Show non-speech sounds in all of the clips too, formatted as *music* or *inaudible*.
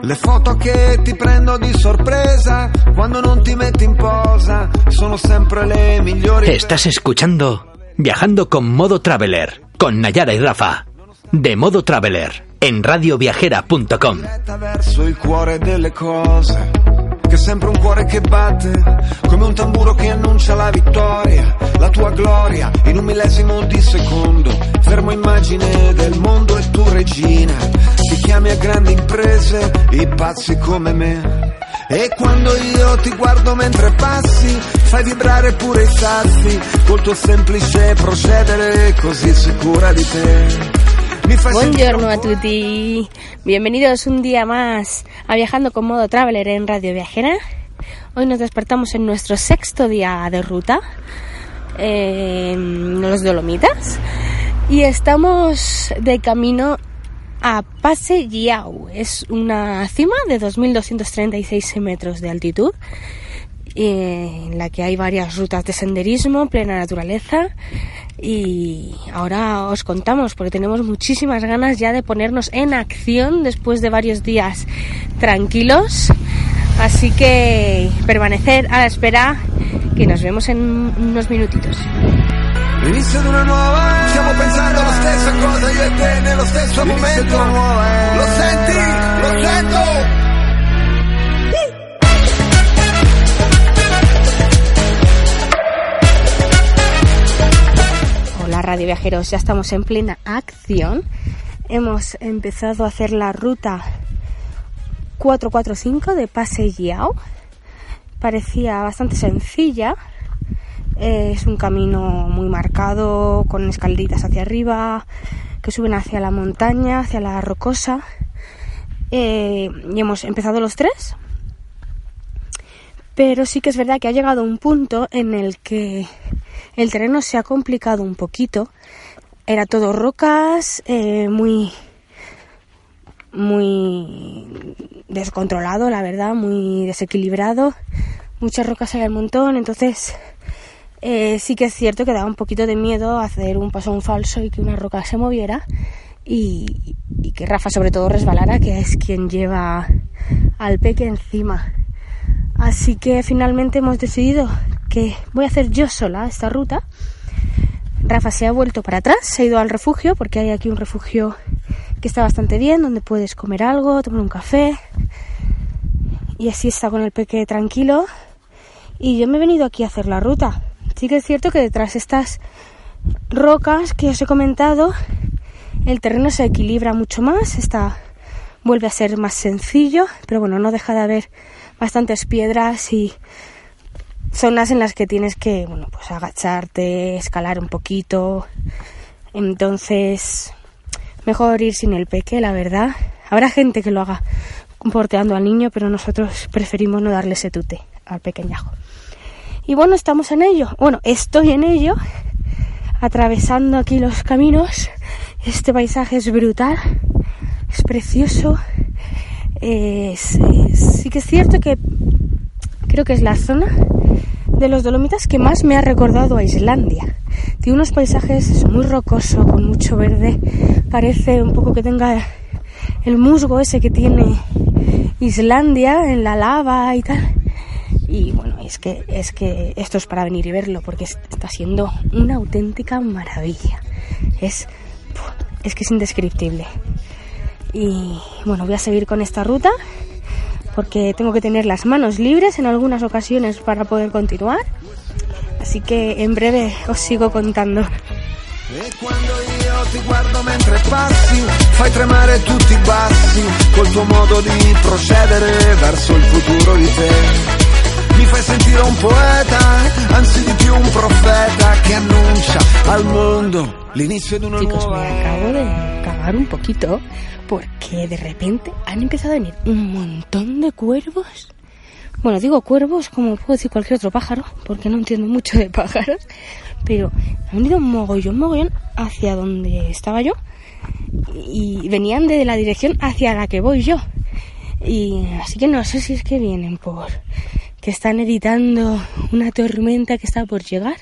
Le foto che ti prendo di sorpresa quando non ti metti in posa sono sempre le migliori. Estás escuchando Viajando con Modo Traveler con Nayara y Rafa. De Modo Traveler en radioviajera.com. verso il cuore delle cose. Che è sempre un cuore che batte, come un tamburo che annuncia la vittoria, la tua gloria, in un millesimo di secondo. Fermo immagine del mondo e tu regina, ti chiami a grandi imprese, i pazzi come me. E quando io ti guardo mentre passi, fai vibrare pure i sassi, col tuo semplice procedere così sicura di te. Buongiorno a tutti. Bienvenidos un día más a Viajando con Modo Traveler en Radio Viajera. Hoy nos despertamos en nuestro sexto día de ruta en los Dolomitas y estamos de camino a Pase Yao. Es una cima de 2.236 metros de altitud en la que hay varias rutas de senderismo, plena naturaleza. Y ahora os contamos, porque tenemos muchísimas ganas ya de ponernos en acción después de varios días tranquilos. Así que permanecer a la espera, que nos vemos en unos minutitos. L'inizio di una nuova era. Stiamo pensando la stessa cosa io e te nello stesso momento. Lo senti? Lo sento! Radio Viajeros, ya estamos en plena acción. Hemos empezado a hacer la ruta 445 de Pase. Parecía bastante sencilla. Eh, Es un camino muy marcado, con escaleritas hacia arriba, que suben hacia la montaña, hacia la rocosa. Eh, y hemos empezado los tres. Pero sí que es verdad que ha llegado un punto en el que el terreno se ha complicado un poquito. Era todo rocas, eh, muy, muy descontrolado, la verdad, muy desequilibrado. Muchas rocas hay al montón, entonces eh, sí que es cierto que daba un poquito de miedo hacer un paso un falso y que una roca se moviera y, y que Rafa sobre todo resbalara, que es quien lleva al peque encima. Así que finalmente hemos decidido que voy a hacer yo sola esta ruta. Rafa se ha vuelto para atrás, se ha ido al refugio, porque hay aquí un refugio que está bastante bien, donde puedes comer algo, tomar un café. Y así está con el peque tranquilo. Y yo me he venido aquí a hacer la ruta. Sí que es cierto que detrás de estas rocas que os he comentado, el terreno se equilibra mucho más, está, vuelve a ser más sencillo, pero bueno, no deja de haber bastantes piedras y zonas en las que tienes que, bueno, pues agacharte, escalar un poquito. Entonces, mejor ir sin el peque, la verdad. Habrá gente que lo haga porteando al niño, pero nosotros preferimos no darle ese tute al pequeñajo. Y bueno, estamos en ello. Bueno, estoy en ello, atravesando aquí los caminos. Este paisaje es brutal, es precioso. Es- es- sí que es cierto que creo que es la zona de los Dolomitas que más me ha recordado a Islandia. Tiene unos paisajes muy rocoso, con mucho verde. Parece un poco que tenga el musgo ese que tiene Islandia en la lava y tal. Y bueno, es que, es que esto es para venir y verlo porque es- está siendo una auténtica maravilla. Es, es que es indescriptible. Y bueno, voy a seguir con esta ruta porque tengo que tener las manos libres en algunas ocasiones para poder continuar. Así que en breve os sigo contando. E quando io ti guardo mentre passi, fai tremare tutti i bassi, col tuo modo di procedere verso il futuro di te. Mi fai sentire un poeta, anzi di più un profeta che annuncia al mondo l'inizio di una Chicos, nuova un poquito porque de repente han empezado a venir un montón de cuervos. Bueno, digo cuervos como puedo decir cualquier otro pájaro, porque no entiendo mucho de pájaros, pero han venido un mogollón, mogollón hacia donde estaba yo y venían de la dirección hacia la que voy yo. Y así que no sé si es que vienen por que están editando una tormenta que está por llegar.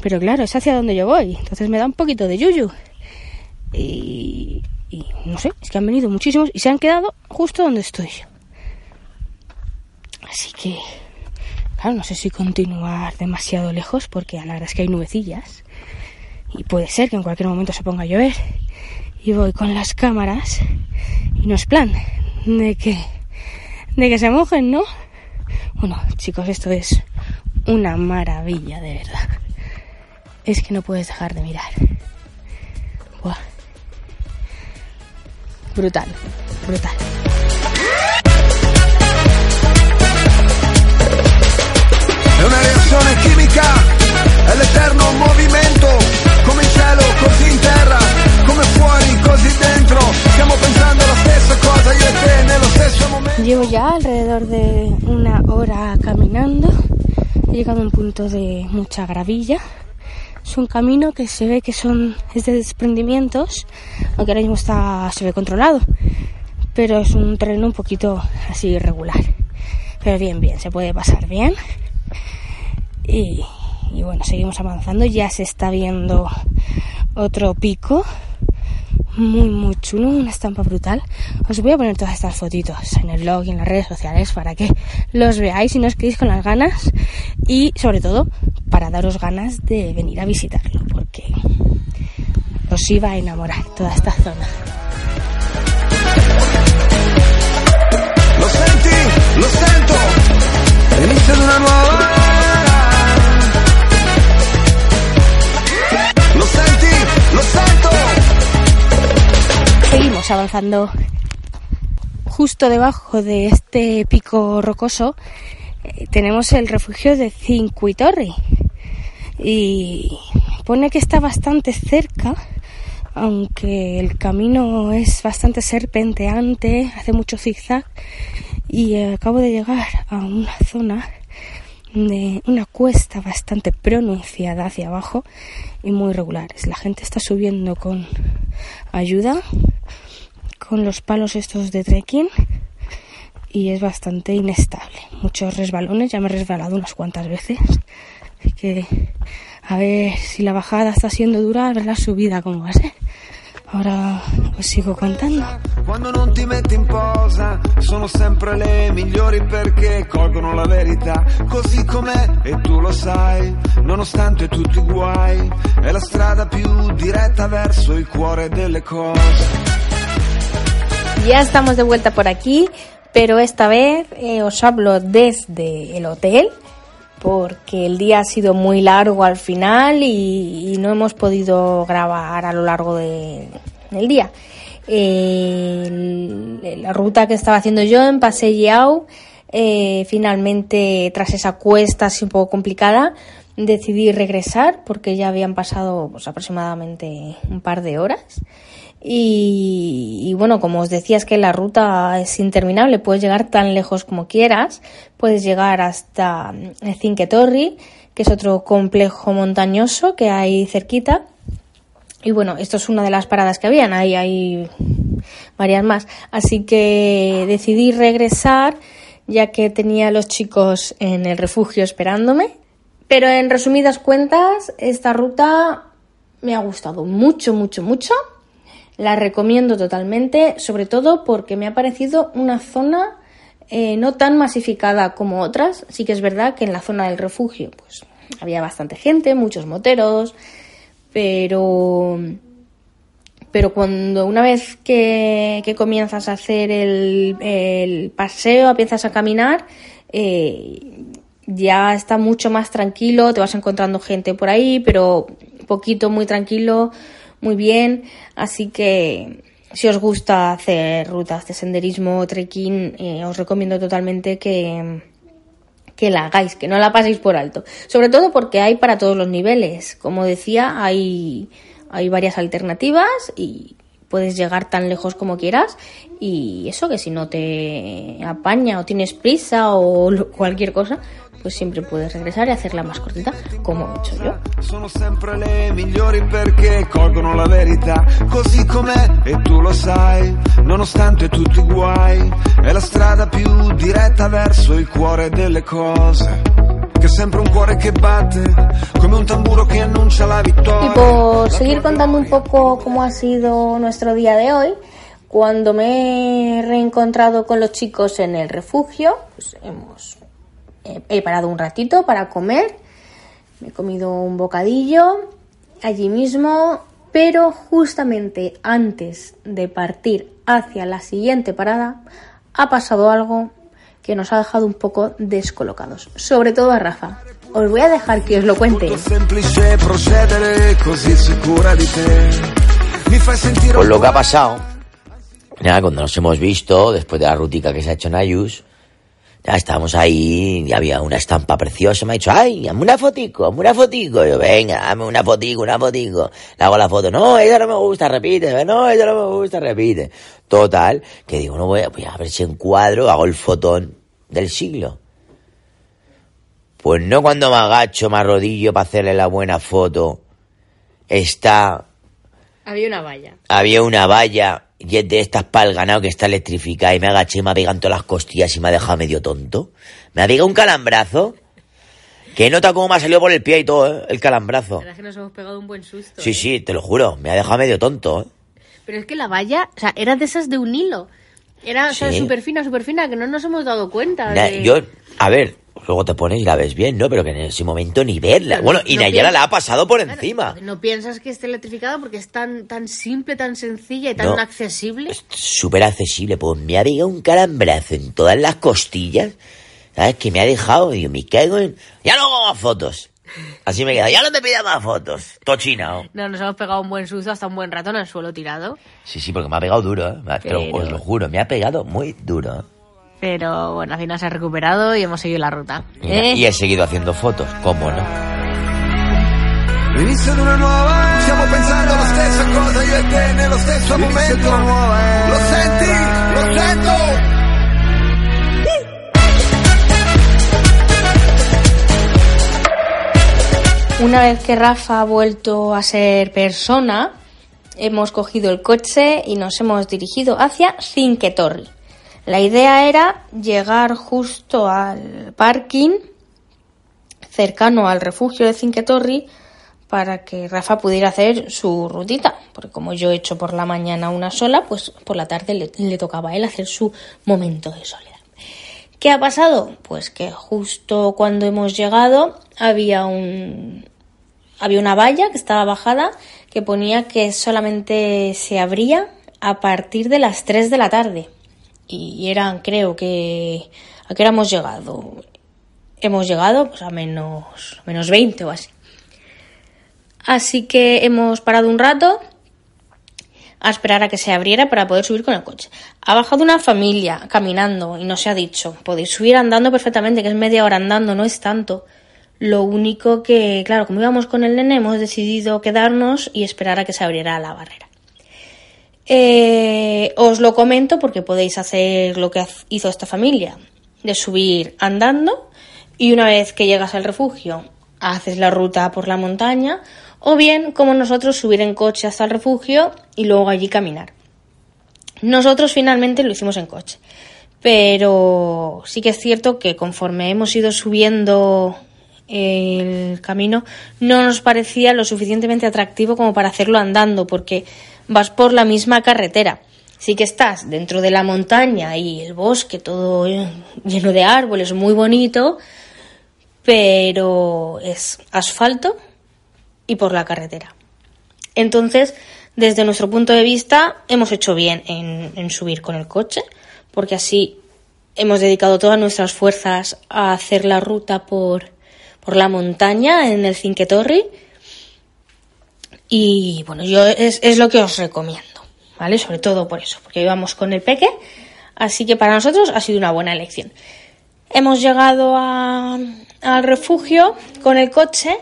Pero claro, es hacia donde yo voy, entonces me da un poquito de yuyu. Y, no sé, es que han venido muchísimos y se han quedado justo donde estoy. Así que, claro, no sé si continuar demasiado lejos porque la verdad es que hay nubecillas y puede ser que en cualquier momento se ponga a llover. Y voy con las cámaras y no es plan de que, de que se mojen, ¿no? Bueno, chicos, esto es una maravilla, de verdad. Es que no puedes dejar de mirar. Buah. Brutal, brutal. È una reazione chimica, è l'eterno movimento, come in cielo, così in terra, come fuori, così dentro. Stiamo pensando la stessa cosa, io e te, nello stesso momento. Llevo ya alrededor de una hora caminando. He llegado a un punto de mucha gravilla. Es un camino que se ve que son es de desprendimientos, aunque ahora mismo está se ve controlado, pero es un terreno un poquito así irregular. Pero bien, bien, se puede pasar bien. Y, y bueno, seguimos avanzando. Ya se está viendo otro pico muy muy chulo, una estampa brutal. Os voy a poner todas estas fotitos en el blog y en las redes sociales para que los veáis y no os quedéis con las ganas y sobre todo para daros ganas de venir a visitarlo porque os iba a enamorar toda esta zona. Avanzando justo debajo de este pico rocoso eh, tenemos el refugio de Cinquetorri y pone que está bastante cerca aunque el camino es bastante serpenteante, hace mucho zigzag y acabo de llegar a una zona de una cuesta bastante pronunciada hacia abajo y muy regulares. La gente está subiendo con ayuda, con los palos estos de trekking y es bastante inestable. Muchos resbalones, ya me he resbalado unas cuantas veces. Así que a ver si la bajada está siendo dura, a ver la subida cómo va a ser. Ahora os sigo contando. Quando non ti metti in posa, sono sempre le migliori perché colgono la verità così com'è e tu lo sai, nonostante tutti i guai, è la strada più diretta verso il cuore delle cose. Ya estamos de vuelta por aquí, pero esta vez eh, os hablo desde el hotel porque el día ha sido muy largo al final y, y no hemos podido grabar a lo largo de- del día. Eh, la ruta que estaba haciendo yo en Paseo eh, finalmente tras esa cuesta así un poco complicada decidí regresar porque ya habían pasado pues, aproximadamente un par de horas y, bueno, como os decía, es que la ruta es interminable, puedes llegar tan lejos como quieras, puedes llegar hasta mm, Cinque Torri, que es otro complejo montañoso que hay cerquita. Y bueno, esto es una de las paradas que habían, ahí hay varias más. Así que decidí regresar ya que tenía a los chicos en el refugio esperándome. Pero en resumidas cuentas, esta ruta me ha gustado mucho, mucho, mucho. La recomiendo totalmente, sobre todo porque me ha parecido una zona eh, no tan masificada como otras. Sí que es verdad que en la zona del refugio pues había bastante gente, muchos moteros, pero pero cuando una vez que, que comienzas a hacer el, paseo, empiezas a caminar, eh, ya está mucho más tranquilo, te vas encontrando gente por ahí, pero poquito, muy tranquilo, muy bien. Así que si os gusta hacer rutas de senderismo, trekking, eh, os recomiendo totalmente que, que la hagáis, que no la paséis por alto. Sobre todo porque hay para todos los niveles. Como decía, hay, hay varias alternativas y, puedes llegar tan lejos como quieras y eso que si no te apaña o tienes prisa o cualquier cosa, pues siempre puedes regresar y hacerla más cortita, como he hecho yo. Sono sempre le migliori perché colgono la verità, così com'è e tu lo sai, nonostante tutti i guai, è la strada più diretta verso il cuore delle cose. Siempre un cuore que bate, come un tamburo que anuncia la victoria. Y por seguir contando un poco cómo ha sido nuestro día de hoy, cuando me he reencontrado con los chicos en el refugio, pues hemos he parado un ratito para comer, me he comido un bocadillo allí mismo, pero justamente antes de partir hacia la siguiente parada ha pasado algo que nos ha dejado un poco descolocados, sobre todo a Rafa. Os voy a dejar que os lo cuente. Pues lo que ha pasado, ya cuando nos hemos visto, después de la rutica que se ha hecho en Ayus, ya estábamos ahí, y había una estampa preciosa, me ha dicho, ay, hazme una fotico, hazme una fotico. yo, venga, hazme una fotico, una fotico. Le hago la foto, no, ella no me gusta, repite, no, ella no me gusta, repite. Total, que digo, no voy a, voy a ver si encuadro, hago el fotón del siglo. Pues no cuando me agacho, me arrodillo para hacerle la buena foto, está... Había una valla. Había una valla y es de estas para el ganado que está electrificada y me agaché y me ha pegado todas las costillas y me ha dejado medio tonto. Me ha pegado un calambrazo. Que nota cómo me ha salido por el pie y todo, ¿eh? El calambrazo. que nos hemos pegado un buen susto. Sí, ¿eh? sí, te lo juro. Me ha dejado medio tonto, ¿eh? Pero es que la valla, o sea, era de esas de un hilo. Era súper fina, súper fina, que no nos hemos dado cuenta. Yo, a ver, luego te pones y la ves bien, ¿no? Pero que en ese momento ni verla. bueno, y Nayara la ha pasado por encima. No piensas que esté electrificada porque es tan, tan simple, tan sencilla y tan accesible. Es súper accesible. Pues me ha pegado un calambrazo en todas las costillas. ¿Sabes? Que me ha dejado. Y me caigo en. Ya no hago más fotos. Así me queda. Ya no me pida más fotos. Tochina. No, nos hemos pegado un buen susto hasta un buen rato en el suelo tirado. Sí, sí, porque me ha pegado duro, ¿eh? Pero... os lo juro, me ha pegado muy duro. Pero bueno, al final se ha recuperado y hemos seguido la ruta. ¿Eh? Y he seguido haciendo fotos, ¿cómo no? L'inizio di una nuova Stiamo pensando la stessa cosa io e te nello stesso momento nuova Lo senti? Lo sento? Una vez que Rafa ha vuelto a ser persona, hemos cogido el coche y nos hemos dirigido hacia Cinquetorri. La idea era llegar justo al parking cercano al refugio de Cinquetorri para que Rafa pudiera hacer su rutita, porque como yo he hecho por la mañana una sola, pues por la tarde le, tocaba a él hacer su momento de soledad. ¿Qué ha pasado? Pues que justo cuando hemos llegado había un había una valla que estaba bajada que ponía que solamente se abría a partir de las 3 de la tarde y eran, creo que, ¿a qué hora hemos llegado? Hemos llegado pues, a menos, menos 20 o así. Así que hemos parado un rato a esperar a que se abriera para poder subir con el coche. Ha bajado una familia caminando y no se ha dicho. Podéis subir andando perfectamente, que es media hora andando, no es tanto. Lo único que, claro, como íbamos con el nene, hemos decidido quedarnos y esperar a que se abriera la barrera. Eh, os lo comento porque podéis hacer lo que hizo esta familia, de subir andando y una vez que llegas al refugio haces la ruta por la montaña o bien como nosotros subir en coche hasta el refugio y luego allí caminar. Nosotros finalmente lo hicimos en coche, pero sí que es cierto que conforme hemos ido subiendo el camino no nos parecía lo suficientemente atractivo como para hacerlo andando porque vas por la misma carretera. Sí que estás dentro de la montaña y el bosque todo lleno de árboles, muy bonito, pero es asfalto y por la carretera. Entonces, desde nuestro punto de vista, hemos hecho bien en, subir con el coche, porque así hemos dedicado todas nuestras fuerzas a hacer la ruta por, por la montaña en el Cinquetorri y bueno, yo es, es lo que os recomiendo, ¿vale? Sobre todo por eso, porque íbamos con el peque, así que para nosotros ha sido una buena elección. Hemos llegado al refugio con el coche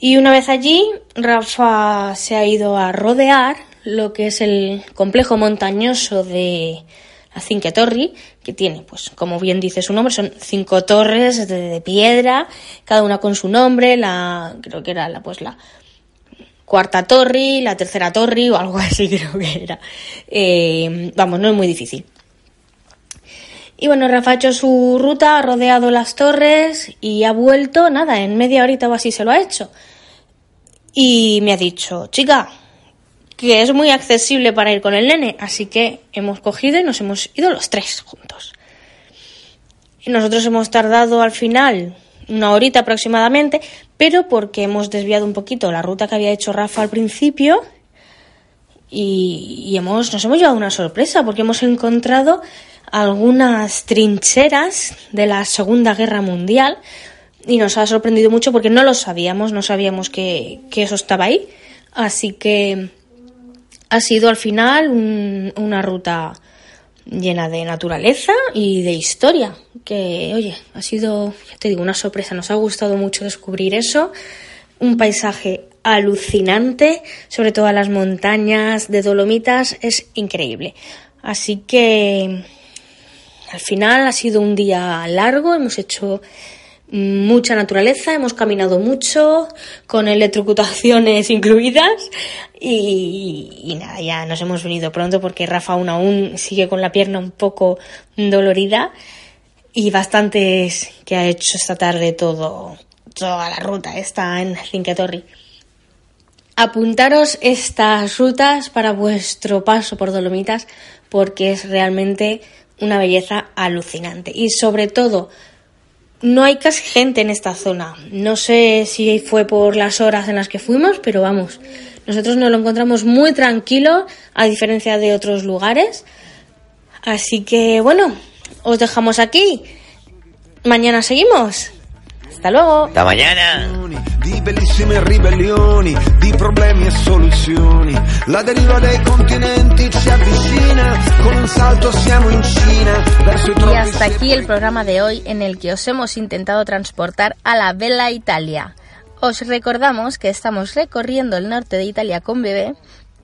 y una vez allí, Rafa se ha ido a rodear lo que es el complejo montañoso de la Cinque Torri, que tiene, pues, como bien dice su nombre, son cinco torres de, piedra, cada una con su nombre, la, creo que era la, pues, la cuarta torre, la tercera torre o algo *laughs* así creo que era. Eh, vamos, no es muy difícil. Y bueno, Rafa ha hecho su ruta, ha rodeado las torres y ha vuelto, nada, en media horita o así se lo ha hecho. Y me ha dicho, chica, que es muy accesible para ir con el nene, así que hemos cogido y nos hemos ido los tres juntos. Y nosotros hemos tardado al final una horita aproximadamente, pero porque hemos desviado un poquito la ruta que había hecho Rafa al principio y, hemos, nos hemos llevado una sorpresa porque hemos encontrado algunas trincheras de la Segunda Guerra Mundial y nos ha sorprendido mucho porque no lo sabíamos, no sabíamos que, eso estaba ahí. Así que ha sido al final una ruta llena de naturaleza y de historia, que oye, ha sido, ya te digo, una sorpresa, nos ha gustado mucho descubrir eso, un paisaje alucinante, sobre todo las montañas de Dolomitas, es increíble. Así que al final ha sido un día largo, hemos hecho mucha naturaleza, hemos caminado mucho, con electrocutaciones *laughs* incluidas y, nada, ya nos hemos venido pronto porque Rafa aún aún sigue con la pierna un poco dolorida y bastantes que ha hecho esta tarde todo, toda la ruta, está en Cinque Apuntaros estas rutas para vuestro paso por Dolomitas porque es realmente una belleza alucinante y sobre todo no hay casi gente en esta zona. No sé si fue por las horas en las que fuimos, pero vamos, nosotros nos lo encontramos muy tranquilo a diferencia de otros lugares. Así que bueno, os dejamos aquí. Mañana seguimos. Hasta luego. Hasta mañana. Di bellissime ribellioni, di problemi e soluzioni. La deriva dei continenti ci avvicina, con un salto siamo in Cina. Verso y hasta aquí el programa de hoy en el que os hemos intentado transportar a la Bella Italia. Os recordamos que estamos recorriendo el norte de Italia con bebé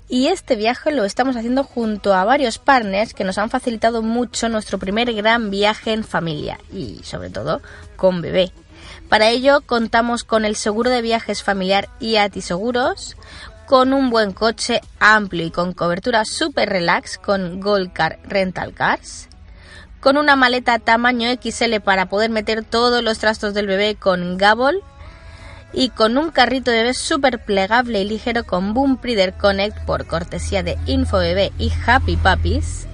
y este viaje lo estamos haciendo junto a varios partners que nos han facilitado mucho nuestro primer gran viaje en familia y sobre todo con bebé. Para ello contamos con el seguro de viajes familiar IATI Seguros, con un buen coche amplio y con cobertura super relax con Gold Car Rental Cars, con una maleta tamaño XL para poder meter todos los trastos del bebé con Gabol y con un carrito de bebé súper plegable y ligero con Boom Breeder Connect por cortesía de InfoBebé y Happy Puppies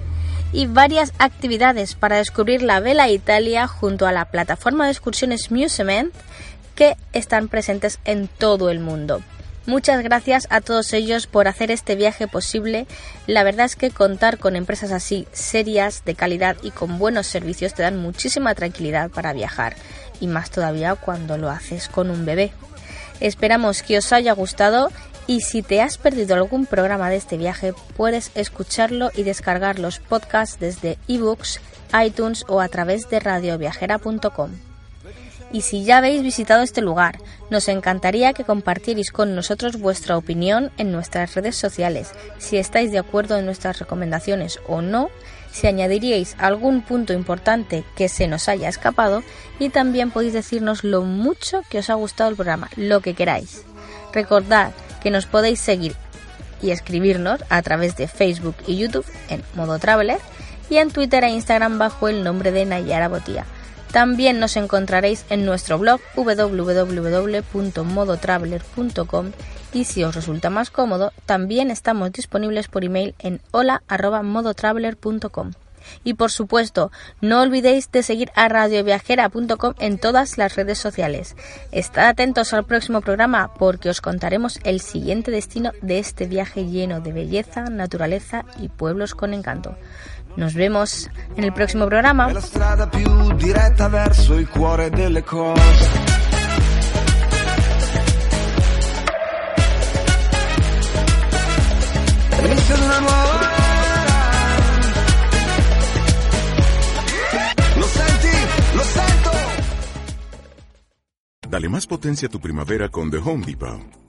y varias actividades para descubrir la Vela Italia junto a la plataforma de excursiones Musement que están presentes en todo el mundo. Muchas gracias a todos ellos por hacer este viaje posible. La verdad es que contar con empresas así, serias, de calidad y con buenos servicios te dan muchísima tranquilidad para viajar, y más todavía cuando lo haces con un bebé. Esperamos que os haya gustado y si te has perdido algún programa de este viaje puedes escucharlo y descargar los podcasts desde ebooks, iTunes o a través de radioviajera.com. Y si ya habéis visitado este lugar, nos encantaría que compartierais con nosotros vuestra opinión en nuestras redes sociales, si estáis de acuerdo en nuestras recomendaciones o no, si añadiríais algún punto importante que se nos haya escapado y también podéis decirnos lo mucho que os ha gustado el programa, lo que queráis. Recordad que nos podéis seguir y escribirnos a través de Facebook y YouTube en modo Traveler y en Twitter e Instagram bajo el nombre de Nayara Botía. También nos encontraréis en nuestro blog www.modotraveler.com y si os resulta más cómodo, también estamos disponibles por email en hola@modotraveler.com. Y por supuesto, no olvidéis de seguir a radioviajera.com en todas las redes sociales. Estad atentos al próximo programa porque os contaremos el siguiente destino de este viaje lleno de belleza, naturaleza y pueblos con encanto. Nos vemos en el próximo programa. Dale más potencia a tu primavera con The Home Depot.